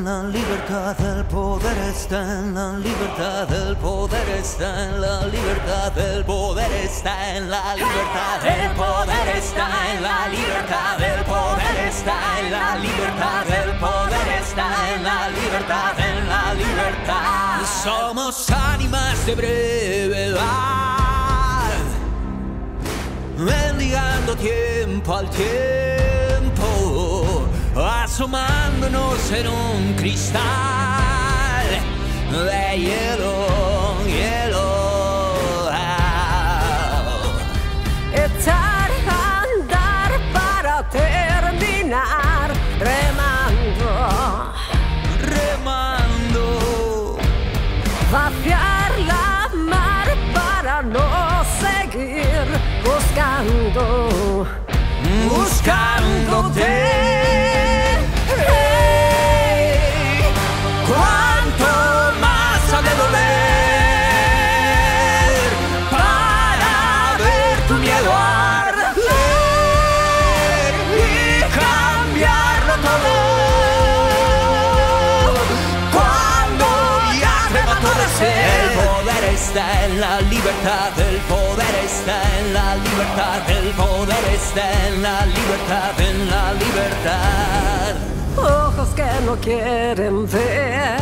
En la libertad, el poder está en la libertad, el poder está en la libertad, el poder está en la libertad, el poder está en la libertad, el poder está en la libertad, el poder está en la libertad, en la libertad. Somos ánimas de brevedad, mendigando tiempo al tiempo asomándonos en un cristal de hielo, hielo. Echar a andar para terminar remando, remando, vaciar la mar para no seguir buscando, buscándote. Libertad, el poder está en la libertad, el poder está en la libertad, en la libertad. ojos que no quieren ver.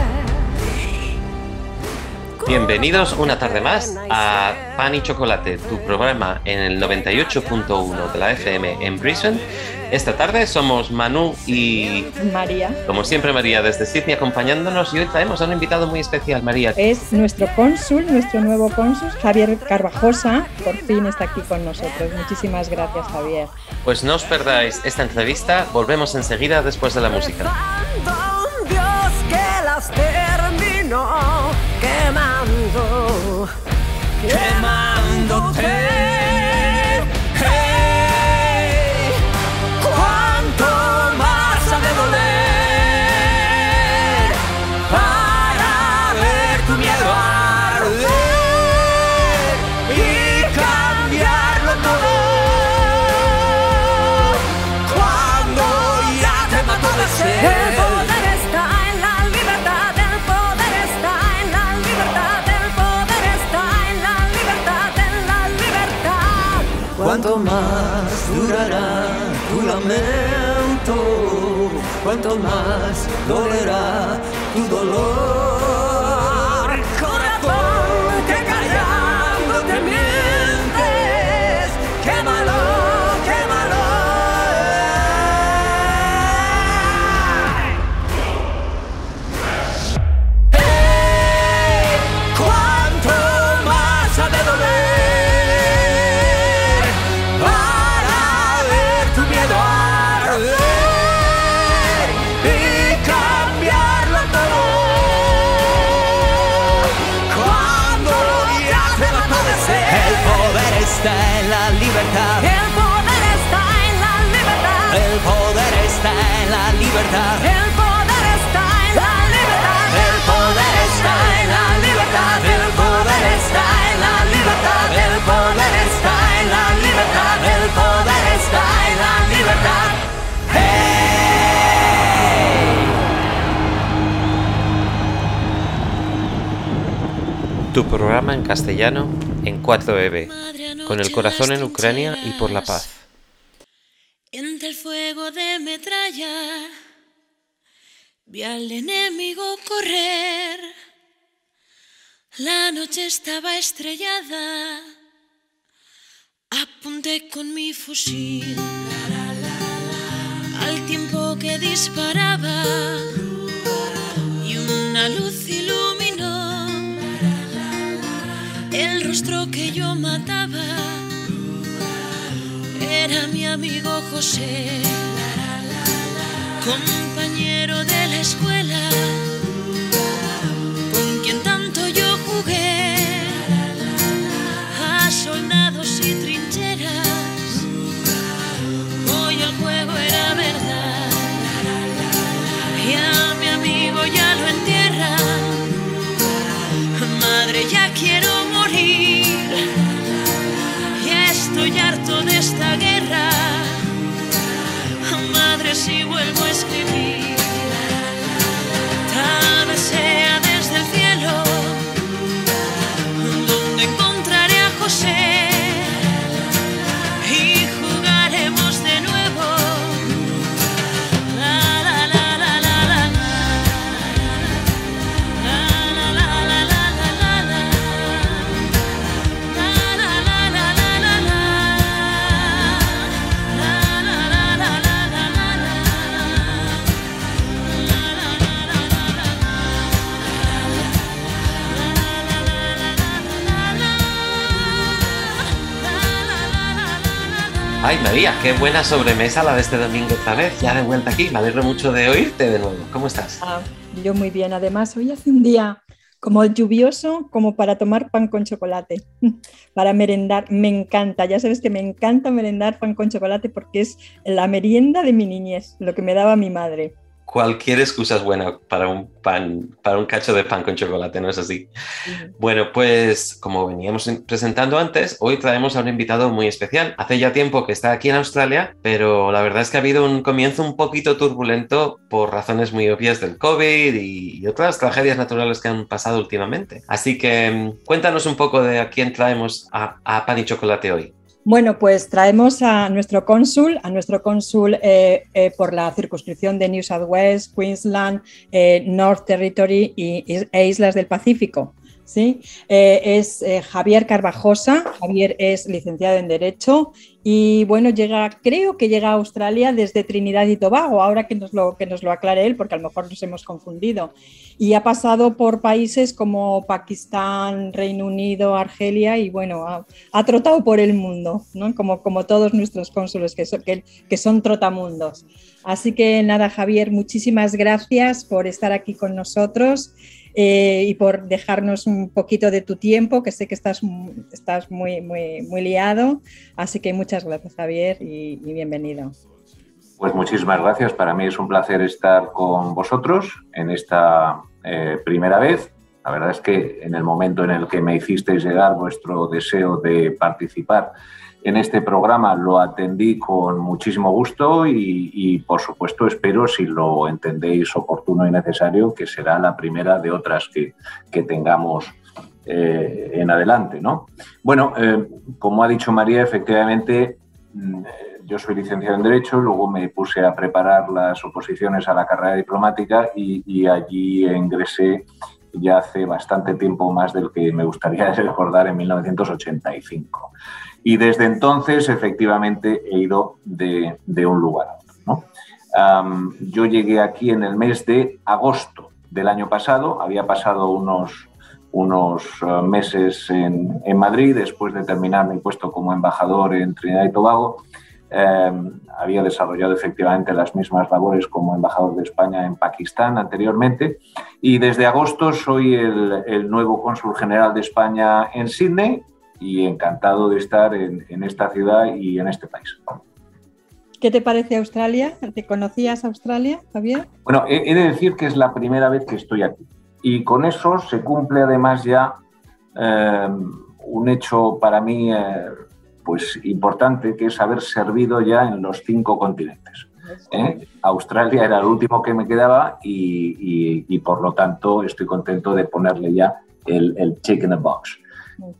Bienvenidos una tarde más a Pan y Chocolate, tu programa en el 98.1 de la FM en Brisbane. Esta tarde somos Manu y María. como siempre María desde Sydney acompañándonos y hoy traemos a un invitado muy especial, María. Es nuestro cónsul, nuestro nuevo cónsul, Javier Carvajosa. Por fin está aquí con nosotros. Muchísimas gracias, Javier. Pues no os perdáis esta entrevista, volvemos enseguida después de la música. Rezando a un Dios que las terminó quemando, quemándote. Tu programa en castellano en 4EB, con el corazón en Ucrania y por la paz. Entre el fuego de metralla vi al enemigo correr. La noche estaba estrellada. Apunté con mi fusil al tiempo que disparaba que yo mataba era mi amigo José, compañero de la escuela, Ay, María, qué buena sobremesa la de este domingo otra vez. Ya de vuelta aquí. Me alegro mucho de oírte de nuevo. ¿Cómo estás? Ah, yo muy bien. Además, hoy hace un día como lluvioso, como para tomar pan con chocolate, para merendar. Me encanta, ya sabes que me encanta merendar pan con chocolate porque es la merienda de mi niñez, lo que me daba mi madre cualquier excusa es buena para un pan, para un cacho de pan con chocolate, ¿no es así? Bueno, pues como veníamos presentando antes, hoy traemos a un invitado muy especial. Hace ya tiempo que está aquí en Australia, pero la verdad es que ha habido un comienzo un poquito turbulento por razones muy obvias del COVID y, otras tragedias naturales que han pasado últimamente. Así que mm, cuéntanos un poco de a quién traemos a, a Pan y Chocolate hoy. Bueno, pues traemos a nuestro cónsul, a nuestro cónsul eh, eh, por la circunscripción de New South Wales, Queensland, eh, North Territory y, e Islas del Pacífico. ¿sí? es Javier Carvajosa. Javier es licenciado en Derecho y bueno, llega, creo que llega a Australia desde Trinidad y Tobago, ahora que nos lo, que nos lo aclare él, porque a lo mejor nos hemos confundido. Y ha pasado por países como Pakistán, Reino Unido, Argelia y bueno, ha, trotado por el mundo, ¿no? como, como todos nuestros cónsules que son, que, que son trotamundos. Así que nada, Javier, muchísimas gracias por estar aquí con nosotros. Eh, y por dejarnos un poquito de tu tiempo, que sé que estás, estás muy, muy, muy liado. Así que muchas gracias, Javier, y, bienvenido. Pues muchísimas gracias. Para mí es un placer estar con vosotros en esta eh, primera vez. La verdad es que en el momento en el que me hicisteis llegar vuestro deseo de participar en este programa lo atendí con muchísimo gusto y, por supuesto espero, si lo entendéis oportuno y necesario, que será la primera de otras que, tengamos eh, en adelante. ¿no? Bueno, eh, como ha dicho María, efectivamente mm, yo soy licenciado en Derecho, luego me puse a preparar las oposiciones a la carrera diplomática y, y allí ingresé ya hace bastante tiempo más del que me gustaría recordar en 1985. Y desde entonces, efectivamente, he ido de, un lugar a otro. yo llegué aquí en el mes de agosto del año pasado, había pasado unos, unos eh, meses en, Madrid después de terminar mi puesto como embajador en Trinidad y Tobago. Em, había desarrollado efectivamente las mismas labores como embajador de España en Pakistán anteriormente y desde agosto soy el, el nuevo cónsul general de España en Sydney y encantado de estar en, esta ciudad y en este país. ¿Qué te parece Australia? ¿Te conocías Australia, Javier? Bueno, he, de decir que es la primera vez que estoy aquí. Y con eso se cumple además ya eh, un hecho para mí eh, pues importante, que es haber servido ya en los cinco continentes. ¿eh? Australia era el último que me quedaba y, por lo tanto estoy contento de ponerle ya el, el check in the box.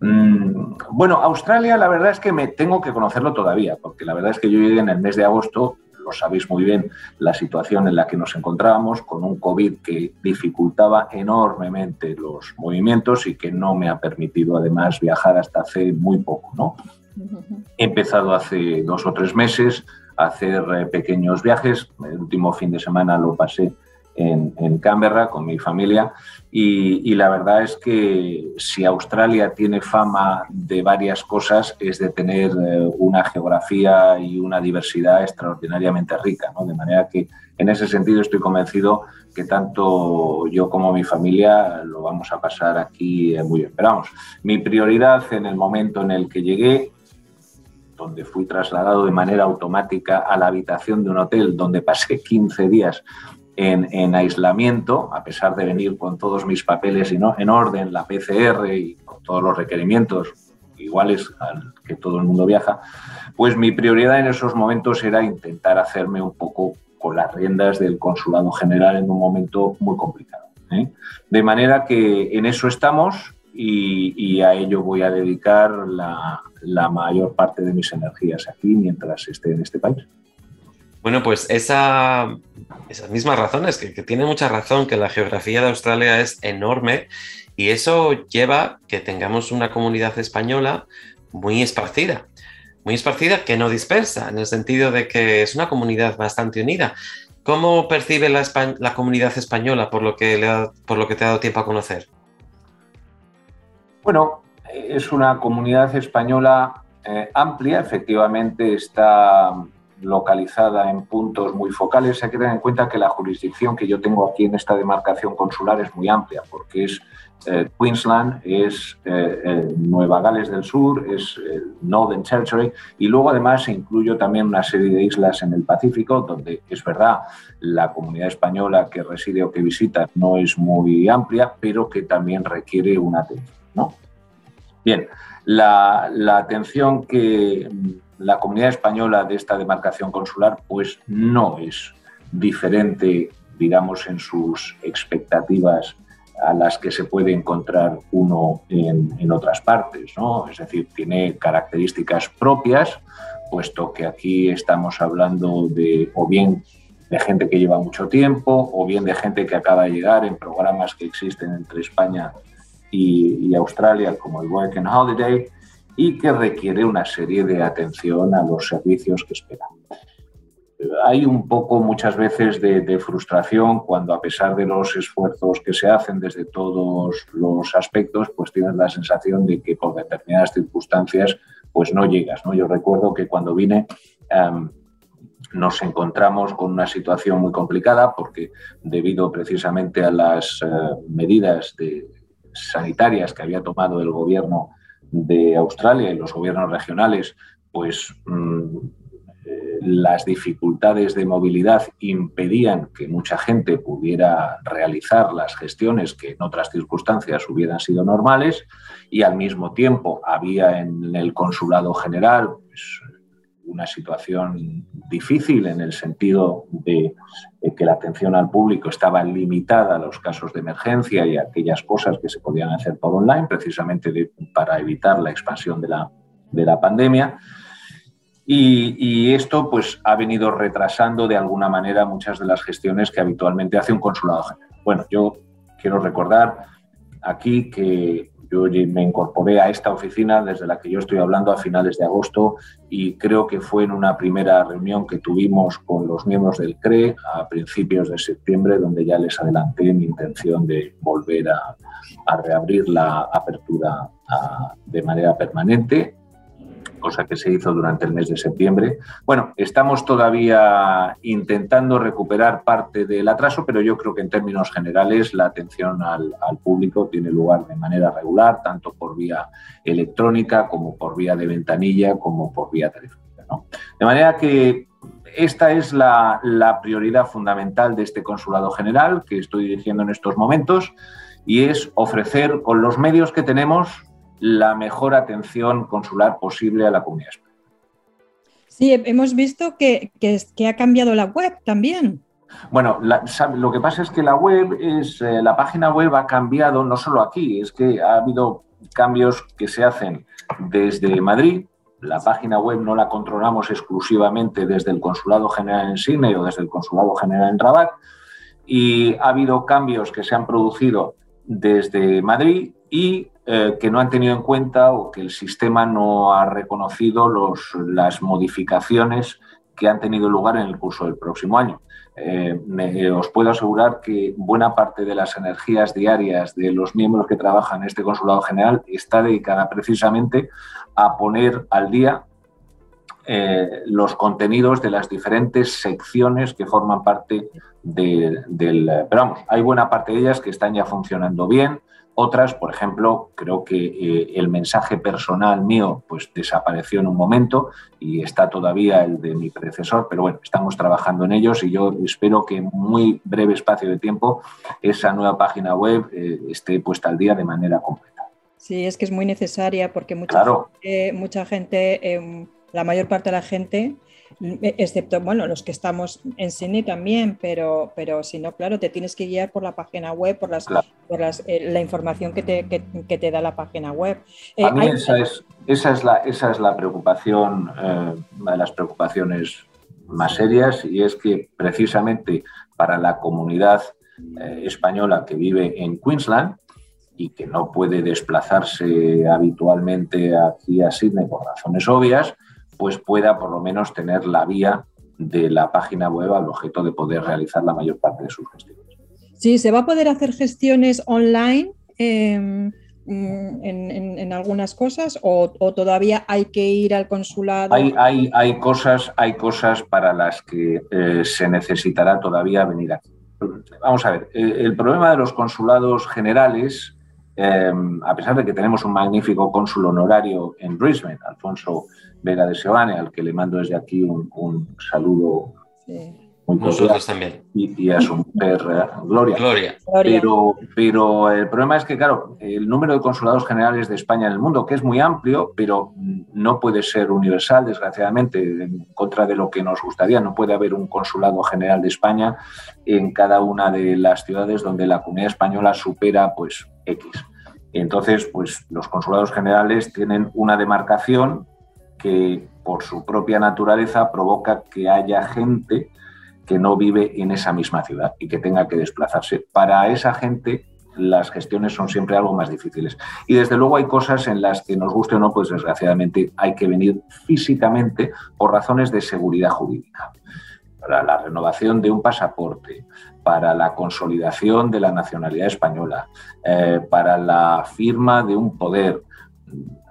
Mm, bueno, Australia la verdad es que me tengo que conocerlo todavía, porque la verdad es que yo llegué en el mes de agosto, lo sabéis muy bien, la situación en la que nos encontrábamos, con un COVID que dificultaba enormemente los movimientos y que no me ha permitido además viajar hasta hace muy poco, ¿no? He empezado hace dos o tres meses a hacer eh, pequeños viajes. El último fin de semana lo pasé en, Canberra con mi familia y, la verdad es que si Australia tiene fama de varias cosas es de tener eh, una geografía y una diversidad extraordinariamente rica, ¿no? de manera que en ese sentido estoy convencido que tanto yo como mi familia lo vamos a pasar aquí eh, muy bien. Pero vamos, mi prioridad en el momento en el que llegué donde fui trasladado de manera automática a la habitación de un hotel donde pasé 15 días en, aislamiento, a pesar de venir con todos mis papeles en orden, la PCR y con todos los requerimientos iguales al que todo el mundo viaja, pues mi prioridad en esos momentos era intentar hacerme un poco con las riendas del consulado general en un momento muy complicado. ¿eh? De manera que en eso estamos y, a ello voy a dedicar la, mayor parte de mis energías aquí mientras esté en este país. Bueno, pues esa, esas mismas razones, que, tiene mucha razón, que la geografía de Australia es enorme y eso lleva que tengamos una comunidad española muy esparcida, muy esparcida que no dispersa, en el sentido de que es una comunidad bastante unida. ¿Cómo percibe la, la comunidad española por lo, que por lo que te ha dado tiempo a conocer? Bueno, es una comunidad española eh, amplia, efectivamente está localizada en puntos muy focales. Hay que tener en cuenta que la jurisdicción que yo tengo aquí en esta demarcación consular es muy amplia, porque es eh, Queensland, es eh, Nueva Gales del Sur, es Northern Territory y luego además incluyo también una serie de islas en el Pacífico, donde es verdad la comunidad española que reside o que visita no es muy amplia, pero que también requiere una atención. ¿No? Bien, la, atención que la comunidad española de esta demarcación consular pues no es diferente, digamos, en sus expectativas a las que se puede encontrar uno en, otras partes, ¿no? Es decir, tiene características propias, puesto que aquí estamos hablando de o bien de gente que lleva mucho tiempo o bien de gente que acaba de llegar en programas que existen entre España y Australia, como el Work and Holiday, y que requiere una serie de atención a los servicios que esperan hay un poco muchas veces de, frustración cuando a pesar de los esfuerzos que se hacen desde todos los aspectos, pues tienes la sensación de que por determinadas circunstancias pues no llegas. ¿no? Yo recuerdo que cuando vine em, nos encontramos con una situación muy complicada porque debido precisamente a las eh, medidas sanitarias que había tomado el gobierno de Australia y los gobiernos regionales, pues mm, las dificultades de movilidad impedían que mucha gente pudiera realizar las gestiones que en otras circunstancias hubieran sido normales y al mismo tiempo había en el consulado general pues, una situación difícil en el sentido de, que la atención al público estaba limitada a los casos de emergencia y a aquellas cosas que se podían hacer por online, precisamente para evitar la expansión de la, de la pandemia. Y, esto pues, ha venido retrasando de alguna manera muchas de las gestiones que habitualmente hace un consulado general. Bueno, yo quiero recordar aquí que yo me incorporé a esta oficina desde la que yo estoy hablando a finales de agosto y creo que fue en una primera reunión que tuvimos con los miembros del CRE a principios de septiembre, donde ya les adelanté mi intención de volver a, reabrir la apertura de manera permanente cosa que se hizo durante el mes de septiembre. Bueno, estamos todavía intentando recuperar parte del atraso, pero yo creo que en términos generales la atención al, público tiene lugar de manera regular, tanto por vía electrónica como por vía de ventanilla, como por vía telefónica. De manera que esta es la, la prioridad fundamental de este Consulado General que estoy dirigiendo en estos momentos y es ofrecer con los medios que tenemos la mejor atención consular posible a la comunidad española. Sí, hemos visto que, ha cambiado la web también. Bueno, lo que pasa es que la web es, eh, la página web ha cambiado no solo aquí, es que ha habido cambios que se hacen desde Madrid. La página web no la controlamos exclusivamente desde el Consulado General en Sydney o desde el Consulado General en Rabat. Y ha habido cambios que se han producido desde Madrid y eh, que no han tenido en cuenta o que el sistema no ha reconocido las modificaciones que han tenido lugar en el curso del próximo año. Eh, eh, os puedo asegurar que buena parte de las energías diarias de los miembros que trabajan en este Consulado General está dedicada precisamente a poner al día los contenidos de las diferentes secciones que forman parte del... Pero vamos, hay buena parte de ellas que están ya funcionando bien, otras, por ejemplo, creo que eh, el mensaje personal mío pues desapareció en un momento y está todavía el de mi predecesor, pero bueno, estamos trabajando en ellos y yo espero que en muy breve espacio de tiempo esa nueva página web eh, esté puesta al día de manera completa. Sí, es que es muy necesaria porque mucha gente, mucha gente em, la mayor parte de la gente excepto, bueno, los que estamos en cine también, pero, pero si no, claro, te tienes que guiar por la página web, por, las, por las, eh, la información que te, que, te, da la página web. Eh, A mí esa, es, esa, es la, esa es la preocupación, eh, una de las preocupaciones más serias, y es que precisamente para la comunidad española que vive en Queensland, y que no puede desplazarse habitualmente aquí a Sydney por razones obvias, pues pueda por lo menos tener la vía de la página web al objeto de poder realizar la mayor parte de sus gestiones. Sí, se va a poder hacer gestiones online. Em, mm, en, en- en algunas cosas o, o todavía hay que ir al consulado? Hay, hay, hay, cosas, hay cosas para las que eh, se necesitará todavía venir aquí. Vamos a ver, eh, el problema de los consulados generales, eh, a pesar de que tenemos un magnífico cónsul honorario en Brisbane, Alfonso Vega de Seoane, al que le mando desde aquí un, un saludo Sí. muy cordial, también. y, y a su mujer eh, Gloria. Gloria. Gloria. Pero, pero el problema es que, claro, el número de consulados generales de España en el mundo, que es muy amplio, pero no puede ser universal, desgraciadamente, en contra de lo que nos gustaría. No puede haber un consulado general de España en cada una de las ciudades donde la comunidad española supera, pues, X. Entonces, pues, los consulados generales tienen una demarcación que, por su propia naturaleza, provoca que haya gente que no vive en esa misma ciudad y que tenga que desplazarse. Para esa gente las gestiones son siempre algo más difíciles. Y desde luego hay cosas en las que nos guste o no, pues desgraciadamente hay que venir físicamente por razones de seguridad jurídica. Para la renovación de un pasaporte, para la consolidación de la nacionalidad española, eh, para la firma de un poder.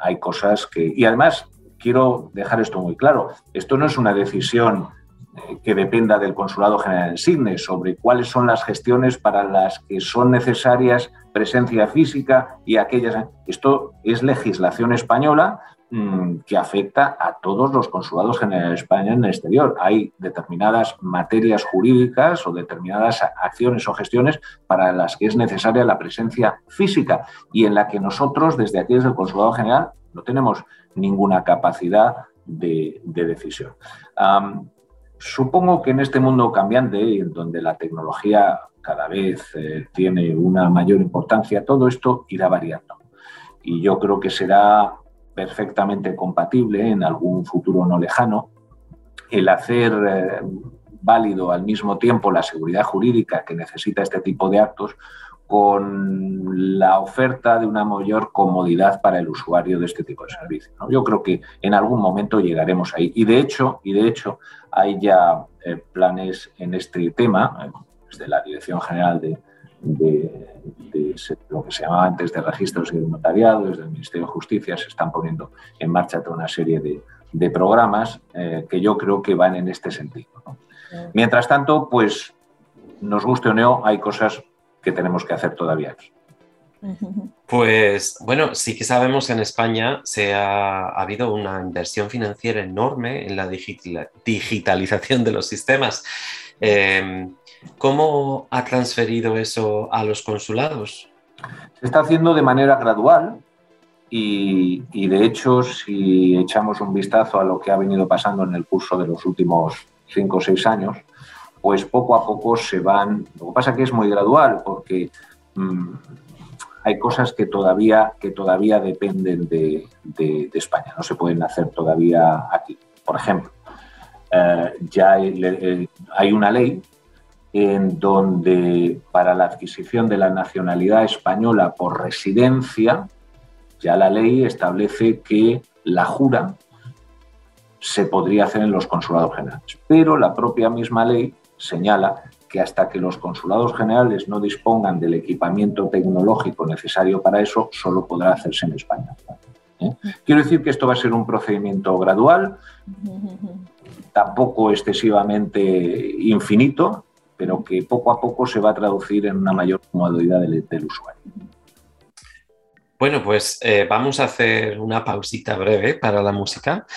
Hay cosas que... Y además, quiero dejar esto muy claro, esto no es una decisión eh, que dependa del Consulado General en Sydney sobre cuáles son las gestiones para las que son necesarias presencia física y aquellas. Esto es legislación española mm, que afecta a todos los consulados generales España en el exterior. Hay determinadas materias jurídicas o determinadas acciones o gestiones para las que es necesaria la presencia física y en la que nosotros, desde aquí, desde el Consulado General, no tenemos ninguna capacidad de, de decisión. Supongo que en este mundo cambiante y en donde la tecnología cada vez eh, tiene una mayor importancia, todo esto irá variando. Y yo creo que será perfectamente compatible en algún futuro no lejano el hacer eh, válido al mismo tiempo la seguridad jurídica que necesita este tipo de actos con la oferta de una mayor comodidad para el usuario de este tipo de servicio. ¿no? Yo creo que en algún momento llegaremos ahí. Y de hecho, y de hecho hay ya eh, planes en este tema, eh, desde la Dirección General de, de- de se- lo que se llamaba antes de registros y de notariado, desde el Ministerio de Justicia, se están poniendo en marcha toda una serie de, de programas eh, que yo creo que van en este sentido. ¿no? Mientras tanto, pues nos guste o no, hay cosas que tenemos que hacer todavía aquí. Pues bueno, sí que sabemos que en España se ha, ha habido una inversión financiera enorme en la digitalización de los sistemas. Eh, ¿Cómo ha transferido eso a los consulados? Se está haciendo de manera gradual y, y, de hecho si echamos un vistazo a lo que ha venido pasando en el curso de los últimos cinco o seis años, pues poco a poco se van... Lo que pasa que es muy gradual porque mmm, hay cosas que todavía, que todavía dependen de, España, no se pueden hacer todavía aquí. Por ejemplo, eh, ya hay una ley en donde para la adquisición de la nacionalidad española por residencia, ya la ley establece que la jura se podría hacer en los consulados generales. Pero la propia misma ley señala que hasta que los consulados generales no dispongan del equipamiento tecnológico necesario para eso, solo podrá hacerse en España. ¿Eh? Quiero decir que esto va a ser un procedimiento gradual, tampoco excesivamente infinito, pero que poco a poco se va a traducir en una mayor comodidad del, usuario. Bueno, pues eh, vamos a hacer una pausita breve para la música,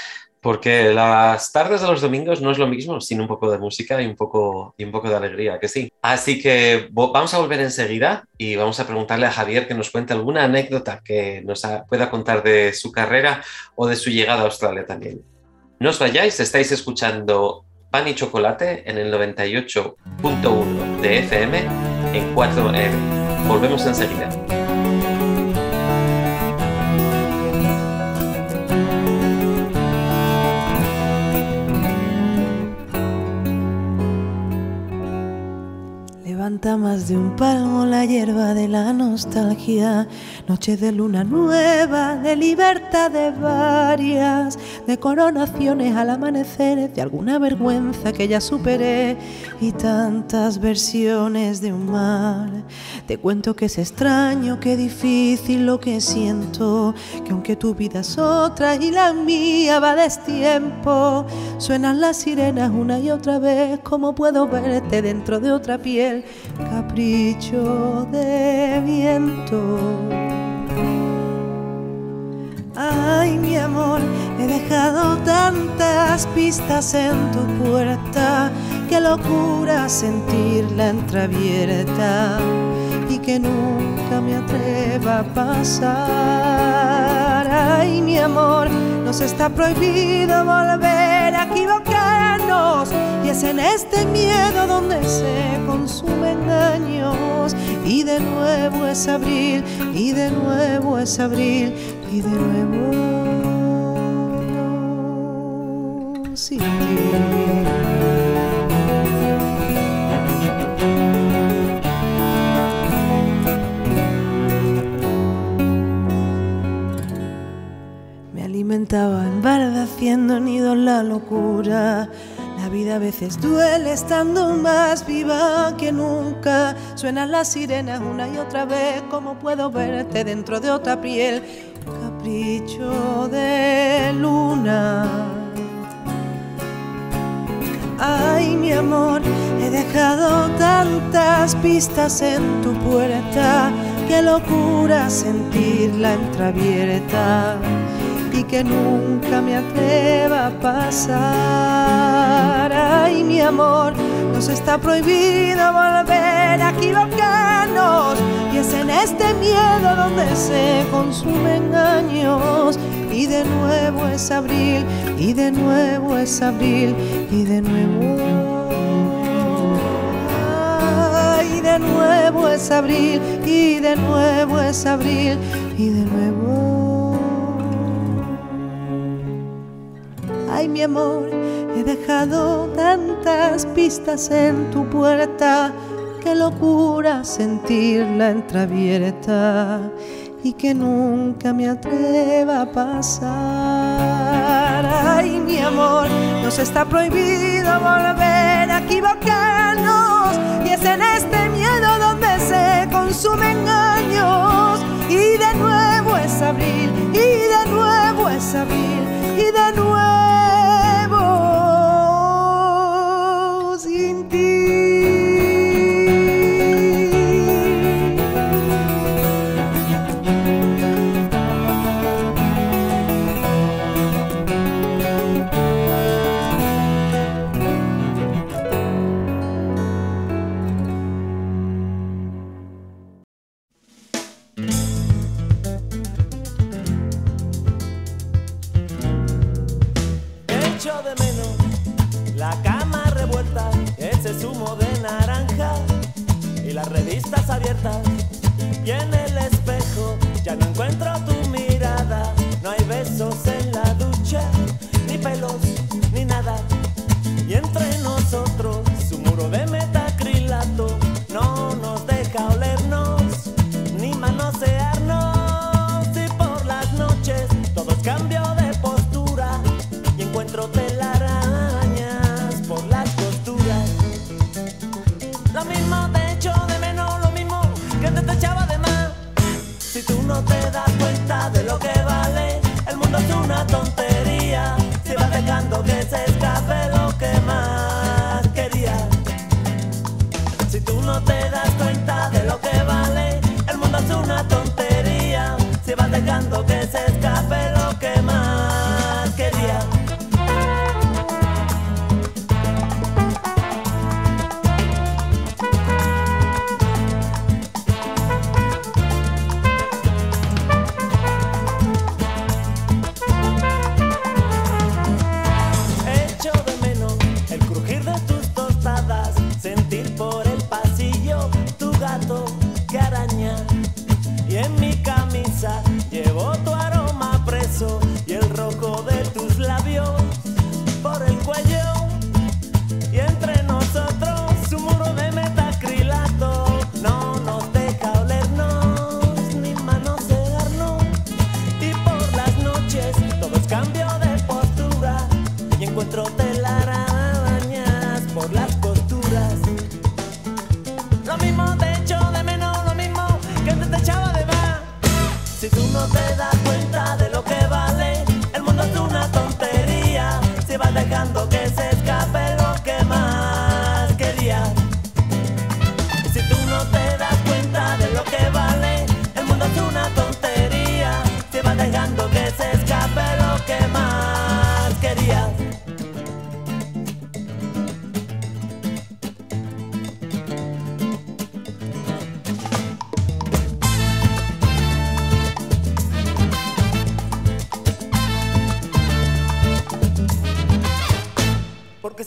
porque las tardes de los domingos no es lo mismo sin un poco de música y un poco, y un poco de alegría, que sí. Así que vamos a volver enseguida y vamos a preguntarle a Javier que nos cuente alguna anécdota que nos pueda contar de su carrera o de su llegada a Australia también. No os vayáis, estáis escuchando Pan y Chocolate en el 98.1 de FM en 4M. Volvemos enseguida. Levanta más de un palmo la hierba de la nostalgia, noche de luna nueva, de libertad de varias, de coronaciones al amanecer, de alguna vergüenza que ya superé y tantas versiones de un mar. Te cuento que es extraño, que difícil lo que siento, que aunque tu vida es otra y la mía va destiempo, suenan las sirenas una y otra vez, como puedo verte dentro de otra piel capricho de viento. Ay, mi amor, he dejado tantas pistas en tu puerta, qué locura sentirla entreabierta y que nunca me atreva a pasar. Ay, mi amor, está prohibido volver a equivocarnos. Y es en este miedo donde se consumen años y de nuevo es abril y de nuevo es abril y de nuevo haciendo nido la locura. La vida a veces duele estando más viva que nunca. Suenan las sirenas una y otra vez, como puedo verte dentro de otra piel. Capricho de luna. Ay, mi amor, he dejado tantas pistas en tu puerta. Qué locura sentirla entreabierta y que nunca me atreva a pasar. Ay, mi amor, nos está prohibido volver a equivocarnos y es en este miedo donde se consumen años. Y de nuevo es abril, y de nuevo es abril, y de nuevo. Ay, de nuevo es abril, y de nuevo es abril, y de nuevo. Mi amor, he dejado tantas pistas en tu puerta. Qué locura sentirla entreabierta y que nunca me atreva a pasar. Ay, mi amor, nos está prohibido volver a equivocarnos y es en este miedo donde se consumen años. Y de nuevo es abril, y de nuevo es abril, y de nuevo revistas abiertas. Y en el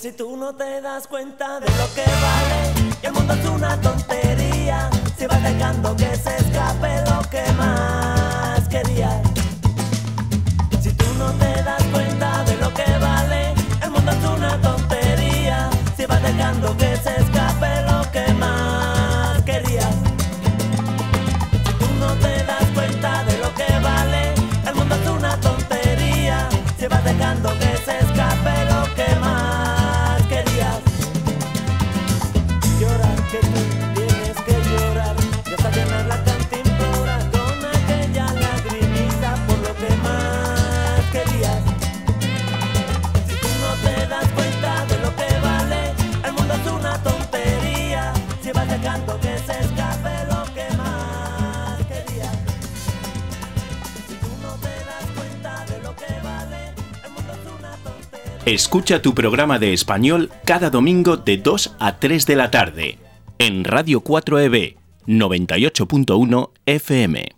si tú no te das cuenta de lo que vale, el mundo es una tontería, si vas dejando que se Escucha tu programa de español cada domingo de 2 a 3 de la tarde en Radio 4EB 98.1 FM.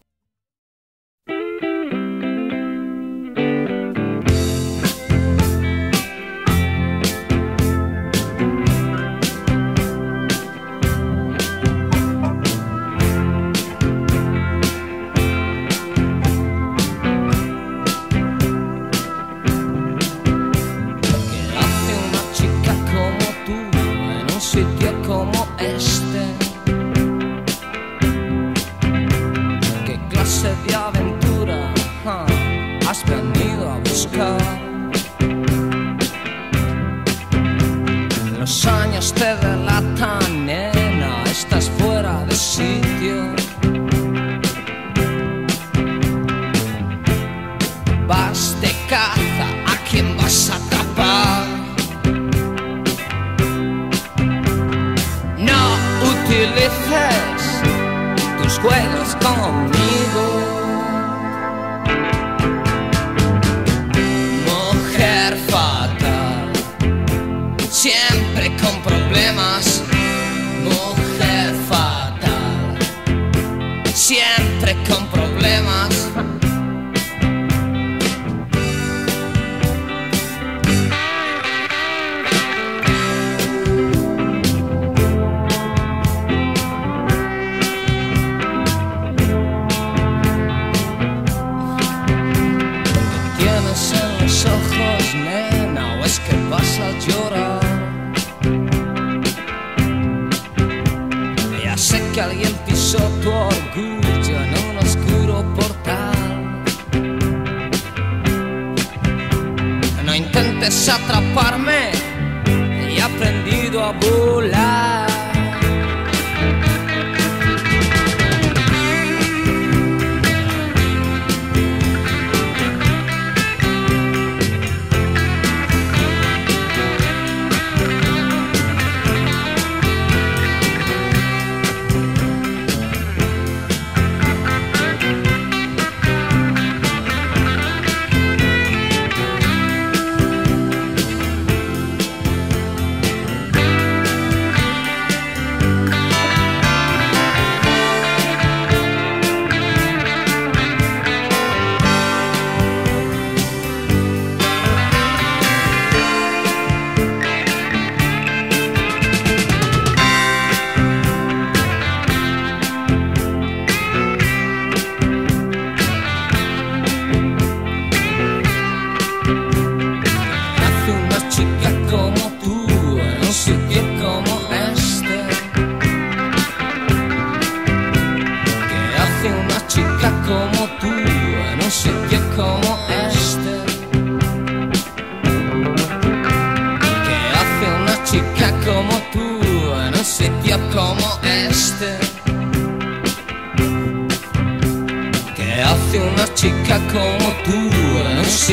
veces tus juegos con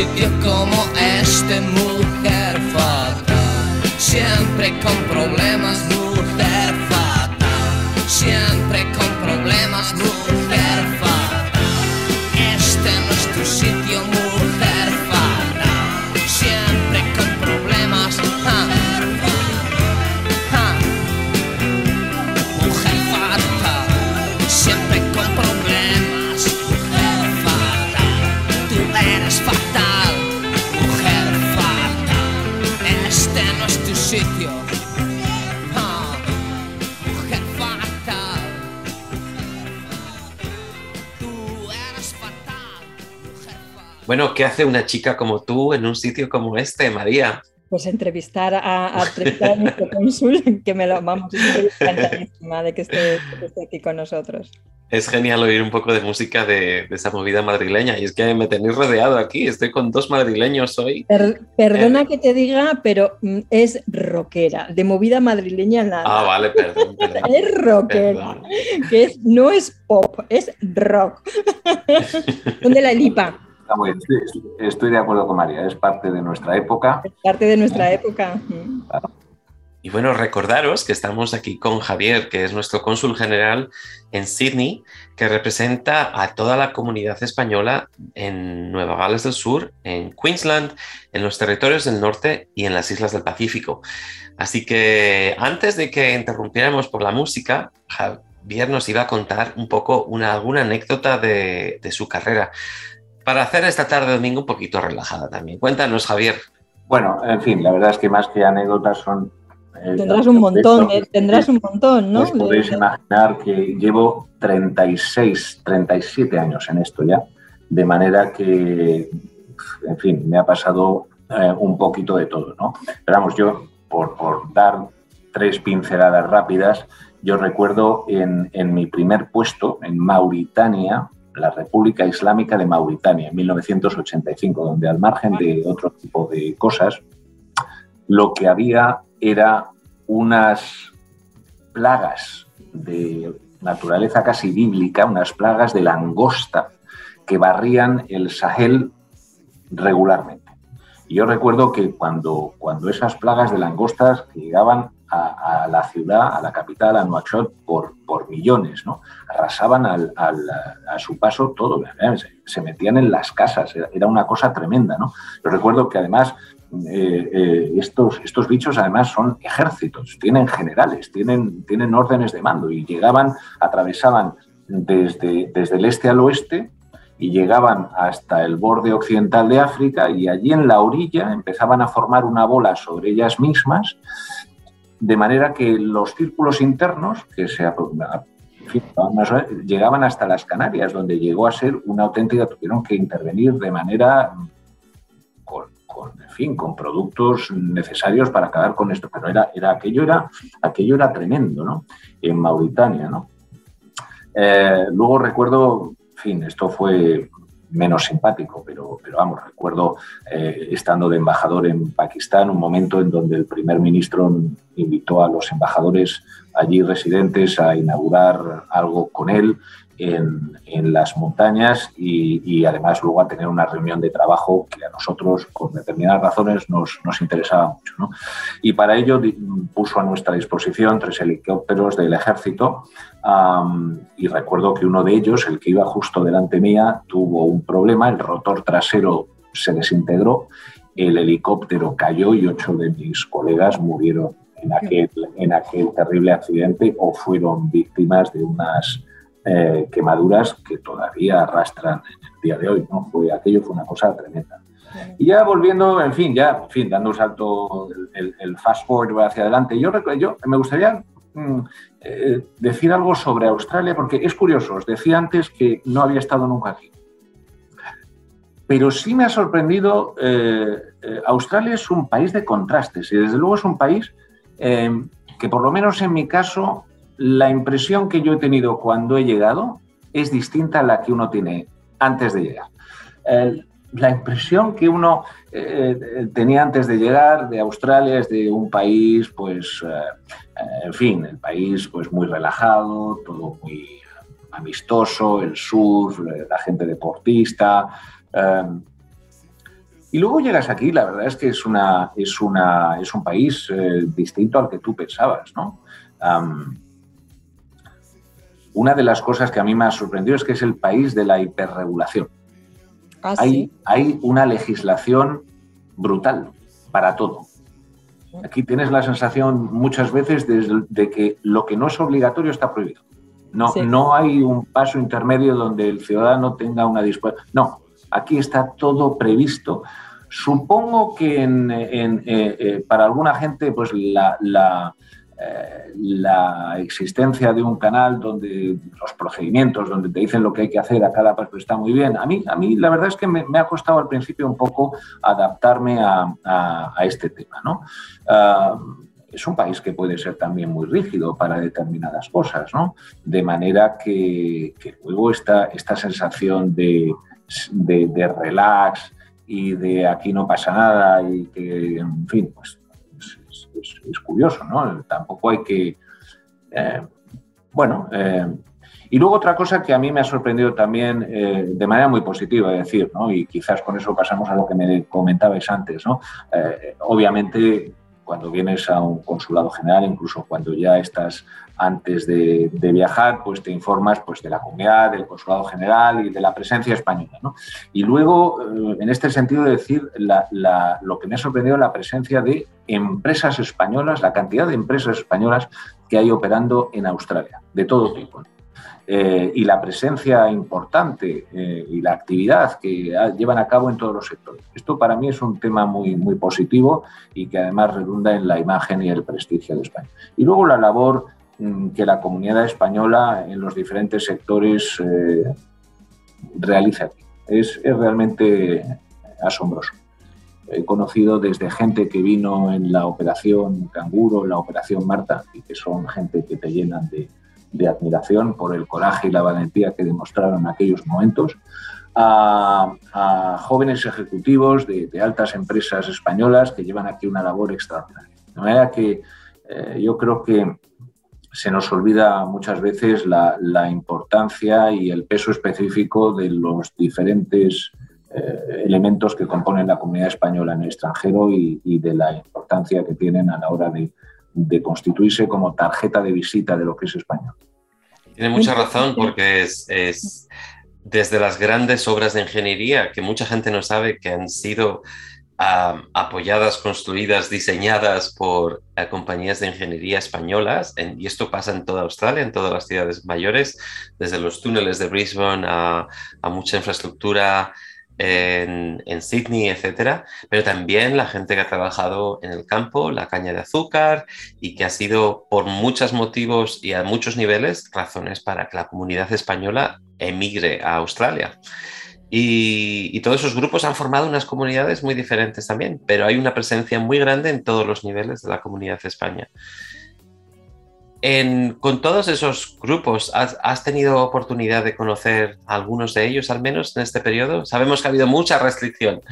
sitios como Bueno, ¿qué hace una chica como tú en un sitio como este, María? Pues entrevistar a, a, entrevistar a nuestro cónsul, que me lo vamos, encantadísima de que esté, que esté aquí con nosotros. Es genial oír un poco de música de, de, esa movida madrileña. Y es que me tenéis rodeado aquí. Estoy con dos madrileños hoy. Per, perdona eh, que te diga, pero mm, es rockera. De movida madrileña nada. Ah, vale, perdón. perdón es rockera. Perdón. Que es, no es pop, es rock. ¿Dónde la lipa? Estoy, estoy, de acuerdo con María. Es parte de nuestra época. Es parte de nuestra época. Claro. Y bueno, recordaros que estamos aquí con Javier, que es nuestro cónsul general en Sydney, que representa a toda la comunidad española en Nueva Gales del Sur, en Queensland, en los territorios del norte y en las islas del Pacífico. Así que antes de que interrumpiéramos por la música, Javier nos iba a contar un poco una, alguna anécdota de, de su carrera. Para hacer esta tarde de domingo un poquito relajada también. Cuéntanos, Javier. Bueno, en fin, la verdad es que más que anécdotas son Tendrás un montón, eh, tendrás un montón, ¿no? Os podéis imaginar que llevo 36, 37 años en esto ya, de manera que, en fin, me ha pasado eh, un poquito de todo, ¿no? Pero vamos, yo, por, por dar tres pinceladas rápidas, yo recuerdo en, en mi primer puesto, en Mauritania, la República Islámica de Mauritania, en 1985, donde al margen de otro tipo de cosas, lo que había era unas plagas de naturaleza casi bíblica, unas plagas de langosta que barrían el Sahel regularmente. Y yo recuerdo que cuando, cuando esas plagas de langostas llegaban a, la ciudad, a la capital, a Nuakchot, por, por millones, ¿no? arrasaban al, al, a su paso todo, se, se, metían en las casas, era una cosa tremenda. ¿no? Yo recuerdo que además eh, eh, estos, estos bichos además son ejércitos, tienen generales, tienen, tienen órdenes de mando y llegaban, atravesaban desde, desde el este al oeste y llegaban hasta el borde occidental de África y allí en la orilla empezaban a formar una bola sobre ellas mismas, de manera que los círculos internos, que se llegaban hasta las Canarias, donde llegó a ser una auténtica, tuvieron que intervenir de manera con, en fin, con productos necesarios para acabar con esto. Pero era, era, aquello, era, aquello era tremendo, ¿no? En Mauritania, ¿no? Eh, luego recuerdo, en fin, esto fue menos simpático, pero, pero vamos, recuerdo eh, estando de embajador en Pakistán, un momento en donde el primer ministro invitó a los embajadores allí residentes a inaugurar algo con él en, en las montañas y, y, además luego a tener una reunión de trabajo que a nosotros, por determinadas razones, nos, nos interesaba mucho. Y para ello puso a nuestra disposición tres helicópteros del ejército y recuerdo que uno de ellos, el que iba justo delante mía, tuvo un problema, el rotor trasero se desintegró, el helicóptero cayó y ocho de mis colegas murieron en aquel, en aquel terrible accidente o fueron víctimas de unas eh, quemaduras que todavía arrastran en el día de hoy. ¿no? Fue, aquello fue una cosa tremenda. Y ya volviendo, en fin, ya, en fin, dando un salto, el, el fast forward hacia adelante, yo, yo me gustaría mm, eh, decir algo sobre Australia, porque es curioso, os decía antes que no había estado nunca aquí. Pero sí me ha sorprendido, eh, eh, Australia es un país de contrastes y desde luego es un país eh, que por lo menos en mi caso la impresión que yo he tenido cuando he llegado es distinta a la que uno tiene antes de llegar. Eh, la impresión que uno eh, tenía antes de llegar de Australia es de un país, pues, eh, en fin, el país pues muy relajado, todo muy amistoso, el surf, la gente deportista. Y luego llegas aquí, la verdad es que es, una, es, una, es un país distinto al que tú pensabas, ¿no? Um, una de las cosas que a mí me ha sorprendido es que es el país de la hiperregulación. ¿Ah, hay, sí? hay una legislación brutal para todo. Aquí tienes la sensación muchas veces de, de que lo que no es obligatorio está prohibido. No, sí. no hay un paso intermedio donde el ciudadano tenga una disposición. No, aquí está todo previsto. Supongo que en, en, eh, eh, para alguna gente pues la, eh, la existencia de un canal donde los procedimientos, donde te dicen lo que hay que hacer a cada paso está muy bien. A mí, a mí la verdad es que me, ha costado al principio un poco adaptarme a, a- este tema. ¿no? Ah, es un país que puede ser también muy rígido para determinadas cosas, ¿no? De manera que, que luego esta, esta sensación de, de- relax y de aquí no pasa nada y que, en fin, pues es, curioso, ¿no? Tampoco hay que... eh, bueno, eh, y luego otra cosa que a mí me ha sorprendido también eh, de manera muy positiva, es decir, ¿no? y quizás con eso pasamos a lo que me comentabais antes, ¿no? Obviamente cuando vienes a un consulado general, incluso cuando ya estás antes de, viajar, pues te informas pues, de la comunidad, del consulado general y de la presencia española. ¿no? Y luego, eh, en este sentido, decir lo que me ha sorprendido la presencia de empresas españolas, la cantidad de empresas españolas que hay operando en Australia, de todo tipo. Eh, y la presencia importante eh, y la actividad que llevan a cabo en todos los sectores. Esto para mí es un tema muy, muy positivo y que además redunda en la imagen y el prestigio de España. Y luego la labor mm, que la comunidad española en los diferentes sectores eh, realiza aquí. Es, es realmente asombroso. He conocido desde gente que vino en la operación Canguro, la operación Marta, y que son gente que te llenan de, de admiración por el coraje y la valentía que demostraron en aquellos momentos, a, a jóvenes ejecutivos de, de altas empresas españolas que llevan aquí una labor extraordinaria. De manera que eh, yo creo que se nos olvida muchas veces la, la importancia y el peso específico de los diferentes eh, elementos que componen la comunidad española en el extranjero y, y de la importancia que tienen a la hora de, de constituirse como tarjeta de visita de lo que es España. Tiene mucha razón porque es, es desde las grandes obras de ingeniería que mucha gente no sabe que han sido apoyadas, construidas, diseñadas por eh, compañías de ingeniería españolas, y esto pasa en toda Australia, en todas las ciudades mayores, desde los túneles de Brisbane a mucha infraestructura en, Sydney, etcétera, pero también la gente que ha trabajado en el campo, la caña de azúcar, y que ha sido por muchos motivos y a muchos niveles razones para que la comunidad española emigre a Australia. Y todos esos grupos han formado unas comunidades muy diferentes también, pero hay una presencia muy grande en todos los niveles de la comunidad de España. En- con todos esos grupos, ¿has, has tenido oportunidad de conocer algunos de ellos, al menos en este periodo? Sabemos que ha habido mucha restricción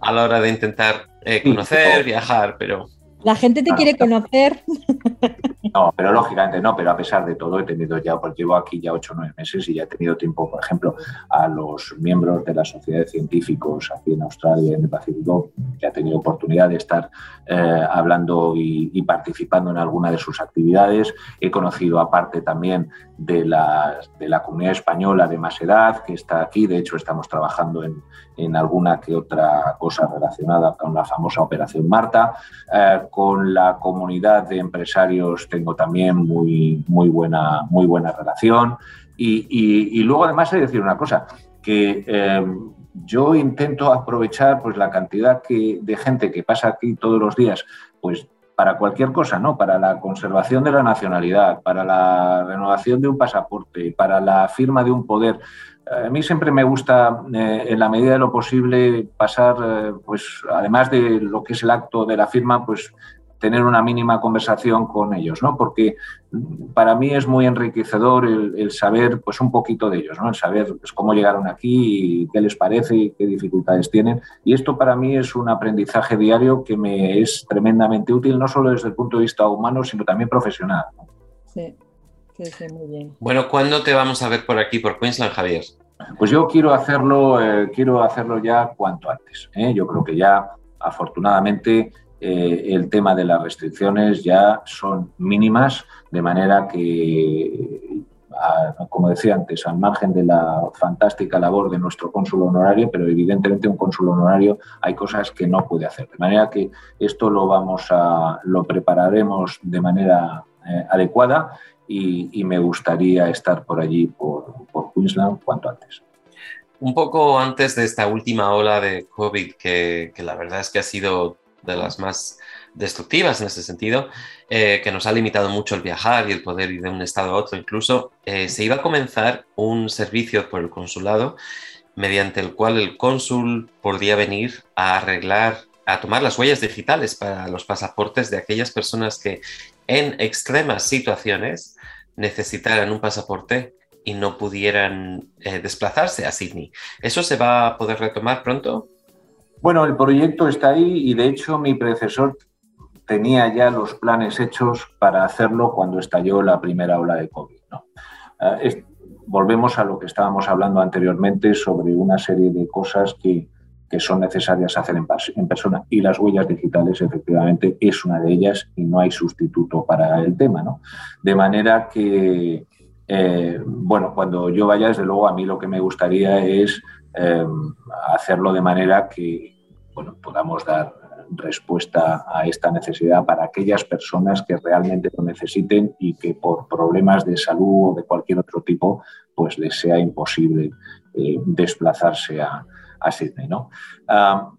a la hora de intentar eh, conocer, viajar, pero La gente te quiere conocer. No, pero lógicamente no, pero a pesar de todo he tenido ya, pues llevo aquí ya ocho o nueve meses y ya he tenido tiempo, por ejemplo, a los miembros de la Sociedad de Científicos aquí en Australia, en el Pacífico, que ha tenido oportunidad de estar eh, hablando y, y participando en alguna de sus actividades. He conocido aparte también de la, de la comunidad española de más edad, que está aquí, de hecho estamos trabajando en, en alguna que otra cosa relacionada con la famosa Operación Marta. Eh, con la comunidad de empresarios tengo también muy, muy, buena, muy buena relación. Y, luego además he de decir una cosa, que eh, yo intento aprovechar pues, la cantidad que- de gente que pasa aquí todos los días, pues para cualquier cosa, ¿no? Para la conservación de la nacionalidad, para la renovación de un pasaporte, para la firma de un poder. A mí siempre me gusta, eh, en la medida de lo posible, pasar, eh, pues, además de lo que es el acto de la firma, pues tener una mínima conversación con ellos, ¿no? Porque para mí es muy enriquecedor el, el saber, pues, un poquito de ellos, ¿no? El saber pues, cómo llegaron aquí, y qué les parece y qué dificultades tienen. Y esto para mí es un aprendizaje diario que me es tremendamente útil, no solo desde el punto de vista humano, sino también profesional. Sí, sí, sí, muy bien. bueno, ¿cuándo te vamos a ver por aquí, por Queensland, Javier? Pues yo quiero hacerlo, eh, quiero hacerlo ya cuanto antes. ¿eh? Yo creo que ya, afortunadamente, eh, el tema de las restricciones ya son mínimas, de manera que, como decía antes, al margen de la fantástica labor de nuestro cónsul honorario, pero evidentemente un cónsul honorario hay cosas que no puede hacer. De manera que esto lo vamos a, lo prepararemos de manera eh, adecuada y, me gustaría estar por allí, por, Queensland, cuanto antes. Un poco antes de esta última ola de COVID, que la verdad es que ha sido de las más destructivas en ese sentido, eh, que nos ha limitado mucho el viajar y el poder ir de un estado a otro incluso, eh, se iba a comenzar un servicio por el consulado mediante el cual el cónsul podría venir a arreglar, a tomar las huellas digitales para los pasaportes de aquellas personas que en extremas situaciones necesitaran un pasaporte y no pudieran eh, desplazarse a Sydney. ¿Eso se va a poder retomar pronto? Bueno, el proyecto está ahí y de hecho mi predecesor tenía ya los planes hechos para hacerlo cuando estalló la primera ola de COVID. Ah, volvemos a lo que estábamos hablando anteriormente sobre una serie de cosas que, que son necesarias hacer en, en persona y las huellas digitales efectivamente es una de ellas y no hay sustituto para el tema. ¿no? De manera que, eh, bueno, cuando yo vaya, desde luego a mí lo que me gustaría es eh, hacerlo de manera que bueno, podamos dar respuesta a esta necesidad para aquellas personas que realmente lo necesiten y que por problemas de salud o de cualquier otro tipo, pues les sea imposible eh, desplazarse a, a Sydney. ¿no? Ah,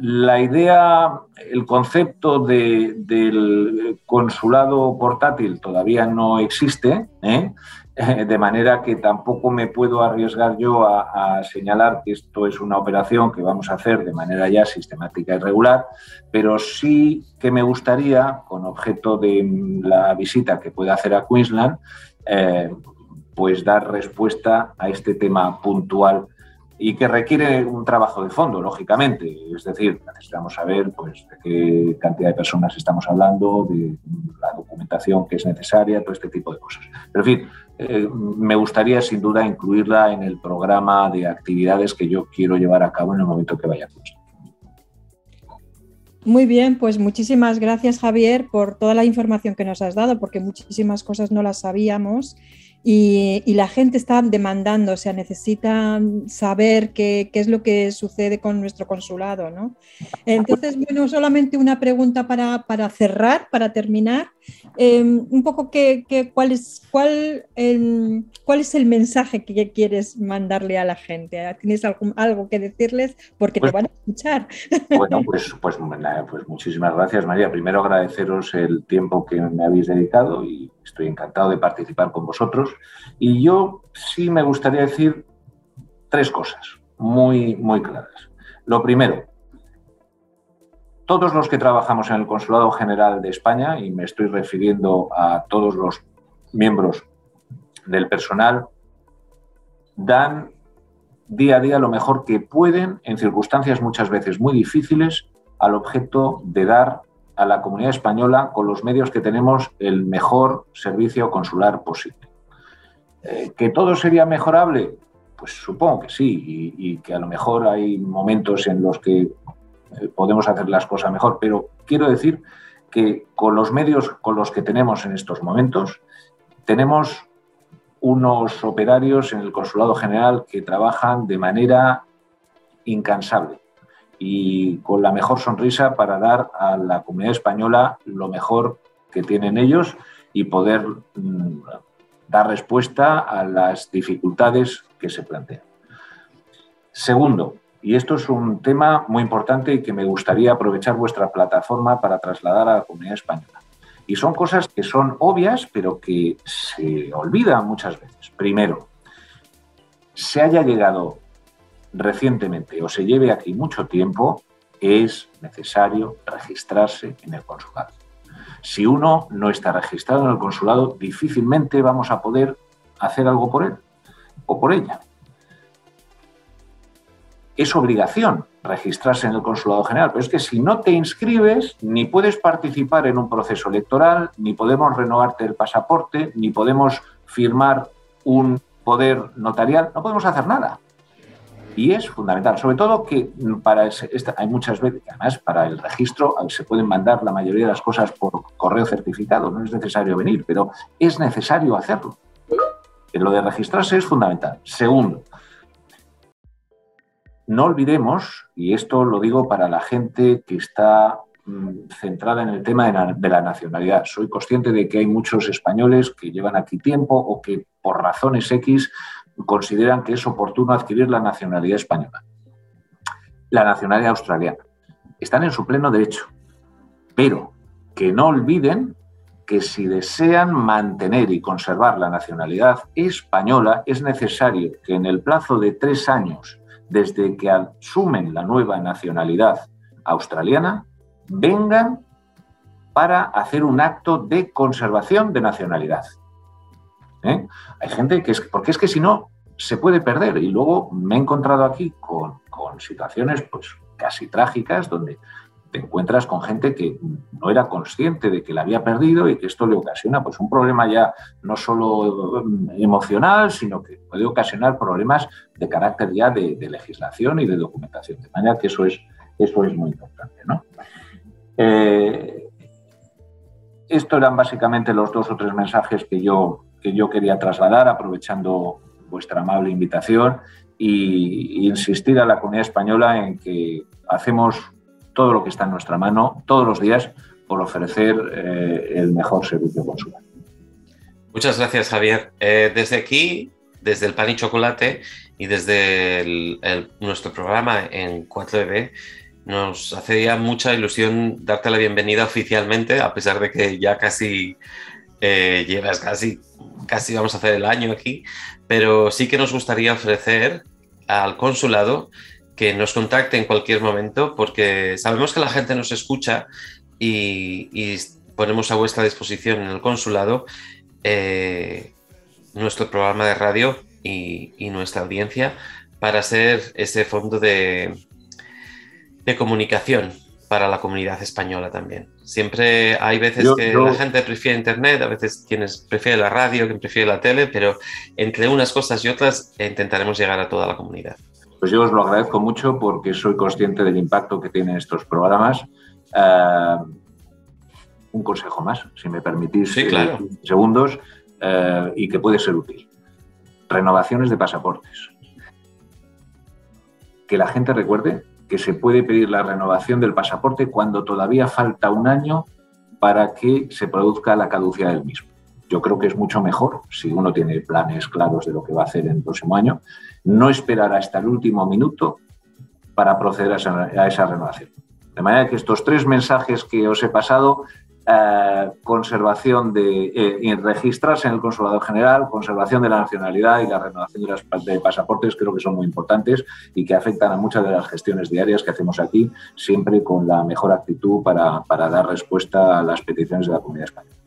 la idea, el concepto de- del consulado portátil todavía no existe, ¿eh? De manera que tampoco me puedo arriesgar yo a, señalar que esto es una operación que vamos a hacer de manera ya sistemática y regular, pero sí que me gustaría, con objeto de la visita que pueda hacer a Queensland, eh, pues dar respuesta a este tema puntual y que requiere un trabajo de fondo, lógicamente. Es decir, necesitamos saber pues, de qué cantidad de personas estamos hablando, de la documentación que es necesaria, todo este tipo de cosas. Pero, en fin, eh, me gustaría sin duda incluirla en el programa de actividades que yo quiero llevar a cabo en el momento que vaya a Queensland. Muy bien, pues muchísimas gracias Javier por toda la información que nos has dado, porque muchísimas cosas no las sabíamos y, y la gente está demandando, o sea, necesitan saber qué, qué es lo que sucede con nuestro consulado, ¿no? Entonces, bueno, solamente una pregunta para, para cerrar, para terminar. Eh, un poco qué, qué- cuál, es, cuál, em, cuál es el mensaje que quieres mandarle a la gente. ¿Tienes algún- algo que decirles? Porque Pues- te van a escuchar. Bueno, pues, pues, nada, pues muchísimas gracias, María. Primero agradeceros el tiempo que me habéis dedicado y estoy encantado de participar con vosotros. Y yo sí me gustaría decir tres cosas muy, muy claras. Lo primero, todos los que trabajamos en el Consulado General de España, y me estoy refiriendo a todos los miembros del personal, dan día a día lo mejor que pueden en circunstancias muchas veces muy difíciles al objeto de dar a la comunidad española con los medios que tenemos el mejor servicio consular posible. Eh, ¿Que todo sería mejorable? Pues supongo que sí, y, que a lo mejor hay momentos en los que eh, podemos hacer las cosas mejor, pero quiero decir que con los medios con los que tenemos en estos momentos, tenemos unos operarios en el Consulado General que trabajan de manera incansable y con la mejor sonrisa para dar a la comunidad española lo mejor que tienen ellos y poder mm, dar respuesta a las dificultades que se plantean. Segundo, y esto es un tema muy importante y que me gustaría aprovechar vuestra plataforma para trasladar a la comunidad española. Y son cosas que son obvias, pero que se olvidan muchas veces. Primero, se haya llegado recientemente o se lleve aquí mucho tiempo, es necesario registrarse en el consulado. Si uno no está registrado en el consulado, difícilmente vamos a poder hacer algo por él o por ella. Es obligación registrarse en el Consulado General, pero es que si no te inscribes, ni puedes participar en un proceso electoral, ni podemos renovarte el pasaporte, ni podemos firmar un poder notarial, no podemos hacer nada. Y es fundamental, sobre todo que para esta- hay muchas veces, además para el registro se pueden mandar la mayoría de las cosas por correo certificado, no es necesario venir, pero es necesario hacerlo. Lo de registrarse es fundamental. Segundo, no olvidemos, y esto lo digo para la gente que está mm, centrada en el tema de la nacionalidad. Soy consciente de que hay muchos españoles que llevan aquí tiempo o que por razones X consideran que es oportuno adquirir la nacionalidad española. La nacionalidad australiana. Están en su pleno derecho. pero que no olviden que si desean mantener y conservar la nacionalidad española, es necesario que en el plazo de tres años desde que asumen la nueva nacionalidad australiana, vengan para hacer un acto de conservación de nacionalidad. ¿Eh? Hay gente que es, porque es que si no, se puede perder. Y luego me he encontrado aquí con, con situaciones pues, casi trágicas donde te encuentras con gente que no era consciente de que la había perdido y que esto le ocasiona pues, un problema ya no solo mm, emocional, sino que puede ocasionar problemas de carácter ya de, legislación y de documentación. De manera que eso es, eso es muy importante. ¿no? Eh, estos eran básicamente los dos o tres mensajes que yo, que yo quería trasladar, aprovechando vuestra amable invitación y, insistir a la comunidad española en que hacemos todo lo que está en nuestra mano todos los días por ofrecer eh, el mejor servicio consular. Muchas gracias, Javier. Eh, desde aquí, desde el pan y chocolate y desde nuestro programa en 4EB, nos hacía mucha ilusión darte la bienvenida oficialmente, a pesar de que ya casi eh, llevas casi, casi vamos a hacer el año aquí, pero sí que nos gustaría ofrecer al consulado que nos contacte en cualquier momento, porque sabemos que la gente nos escucha y, ponemos a vuestra disposición en el consulado eh, nuestro programa de radio y, nuestra audiencia para ser ese fondo de, comunicación para la comunidad española también. Siempre hay veces yo, que yo... la gente prefiere Internet, a veces quienes prefiere la radio, quien prefiere la tele, pero entre unas cosas y otras intentaremos llegar a toda la comunidad. Pues yo os lo agradezco mucho porque soy consciente del impacto que tienen estos programas. Uh, un consejo más, si me permitís sí, claro. eh, segundos, uh, y que puede ser útil. Renovaciones de pasaportes. Que la gente recuerde que se puede pedir la renovación del pasaporte cuando todavía falta un año para que se produzca la caducidad del mismo. Yo creo que es mucho mejor, si uno tiene planes claros de lo que va a hacer en el próximo año, no esperar hasta el último minuto para proceder a esa, a esa renovación. De manera que estos tres mensajes que os he pasado eh, conservación de eh, registrarse en el Consulado General, conservación de la nacionalidad y la renovación de, de, pasaportes creo que son muy importantes y que afectan a muchas de las gestiones diarias que hacemos aquí, siempre con la mejor actitud para, para dar respuesta a las peticiones de la comunidad española.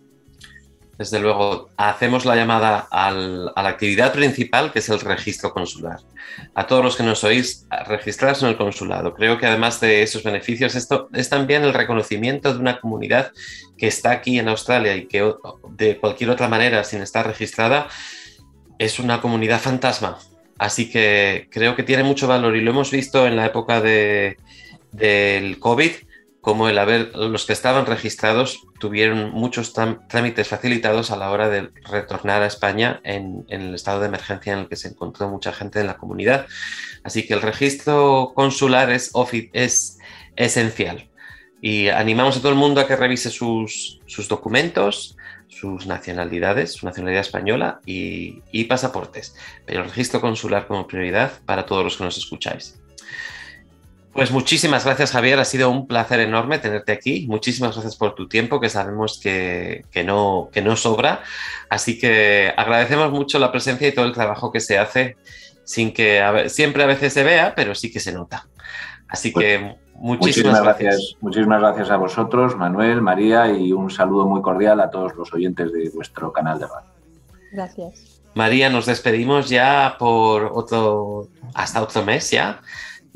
Desde luego, hacemos la llamada al, a la actividad principal, que es el registro consular. A todos los que nos oís, registrarse en el consulado. Creo que además de esos beneficios, esto es también el reconocimiento de una comunidad que está aquí en Australia y que de cualquier otra manera, sin estar registrada, es una comunidad fantasma. Así que creo que tiene mucho valor y lo hemos visto en la época de, del COVID como el haber, los que estaban registrados tuvieron muchos trámites facilitados a la hora de retornar a España en, el estado de emergencia en el que se encontró mucha gente en la comunidad. Así que el registro consular es, es esencial. Y animamos a todo el mundo a que revise sus, documentos, sus nacionalidades, su nacionalidad española y pasaportes. Pero el registro consular como prioridad para todos los que nos escucháis. Pues muchísimas gracias, Javier. Ha sido un placer enorme tenerte aquí. Muchísimas gracias por tu tiempo, que sabemos que, que, no, que no sobra. Así que agradecemos mucho la presencia y todo el trabajo que se hace, sin que a ver, siempre a veces se vea, pero sí que se nota. Así pues, que muchísimas, muchísimas gracias. gracias. Muchísimas gracias a vosotros, Manuel, María, y un saludo muy cordial a todos los oyentes de vuestro canal de radio. Gracias. María, nos despedimos ya por otro, hasta otro mes ya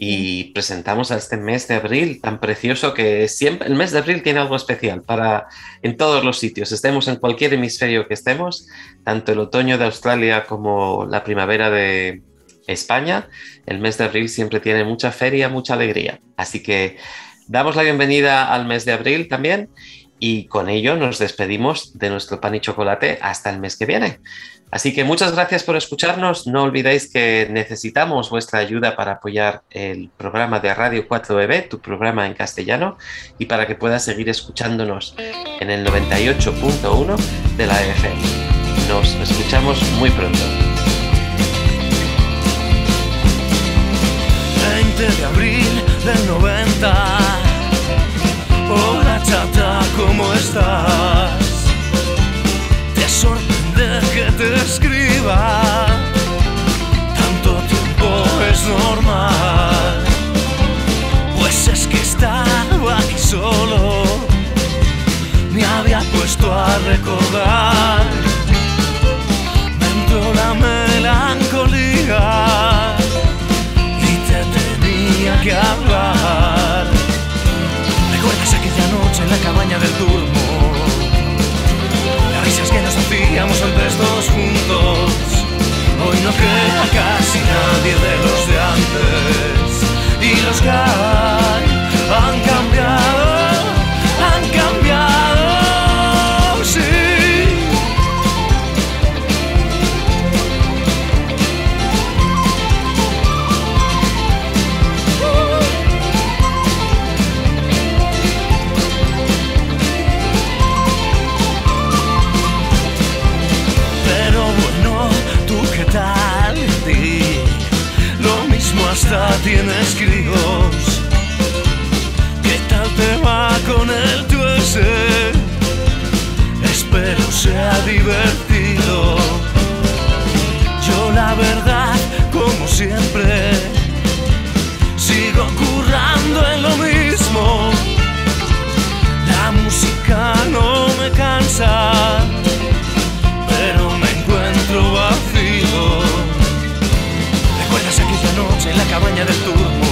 y presentamos a este mes de abril tan precioso que siempre el mes de abril tiene algo especial para en todos los sitios, estemos en cualquier hemisferio que estemos, tanto el otoño de Australia como la primavera de España, el mes de abril siempre tiene mucha feria, mucha alegría. Así que damos la bienvenida al mes de abril también y con ello nos despedimos de nuestro pan y chocolate hasta el mes que viene. Así que muchas gracias por escucharnos. No olvidéis que necesitamos vuestra ayuda para apoyar el programa de Radio 4EB, tu programa en castellano, y para que puedas seguir escuchándonos en el 98.1 de la FM. Nos escuchamos muy pronto. 20 de abril del 90. Hola chata, ¿cómo estás? escriba. Tanto tiempo es normal, pues es que estaba aquí solo. Me había puesto a recordar. Me entró la melancolía y te tenía que hablar. ¿Recuerdas aquella noche en la cabaña del turmo? risas que nos hacíamos antes dos juntos. Hoy no queda casi nadie de los de antes y los que han cambiado. tienes críos. ¿Qué tal te va con el tuese? Espero sea divertido. Yo la verdad, como siempre, sigo currando en lo mismo. La música no me cansa. en la cabaña del turno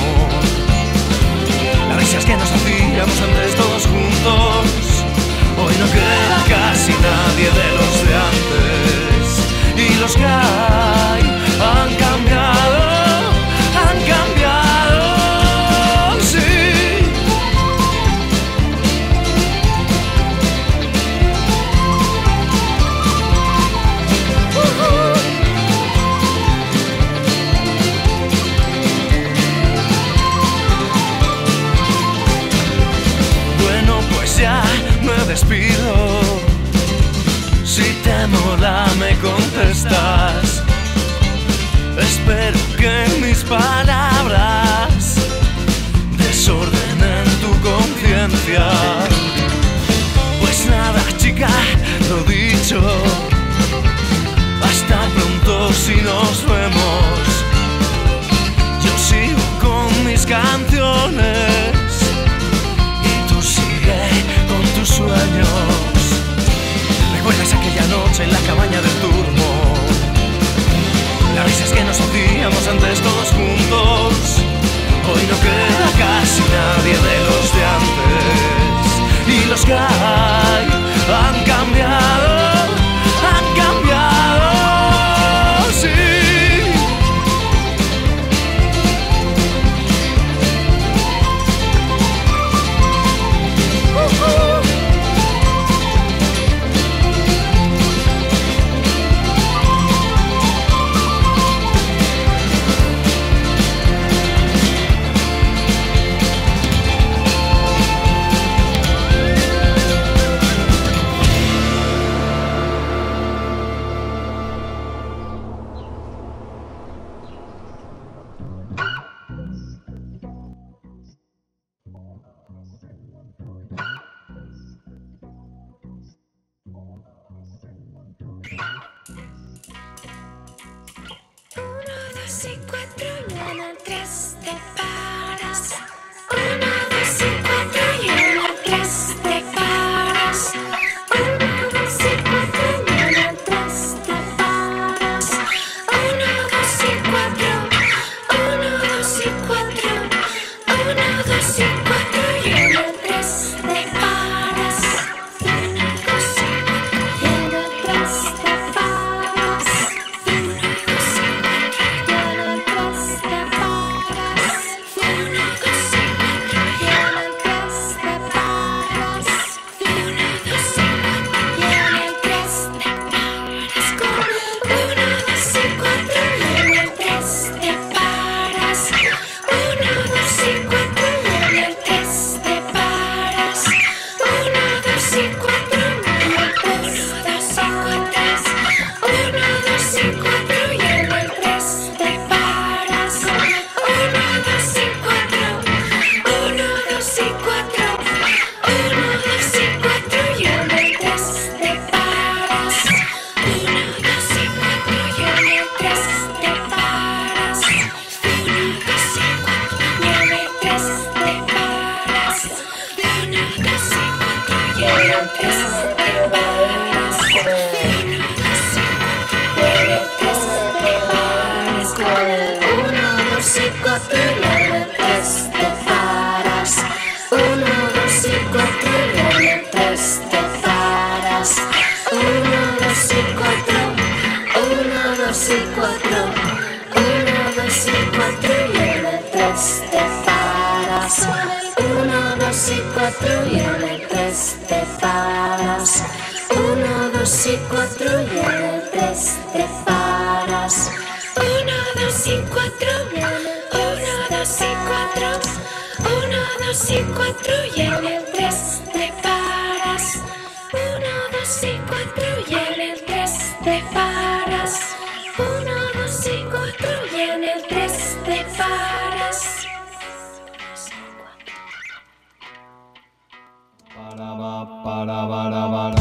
tras cuatro. Uno, dos y cuatro y tres te paras. Uno, dos y cuatro y en tres te paras. Uno, dos y cuatro y en tres te paras. Uno, dos y cuatro. Uno, dos y cuatro. Uno, dos y cuatro y en el tres te. ba da ba da ba da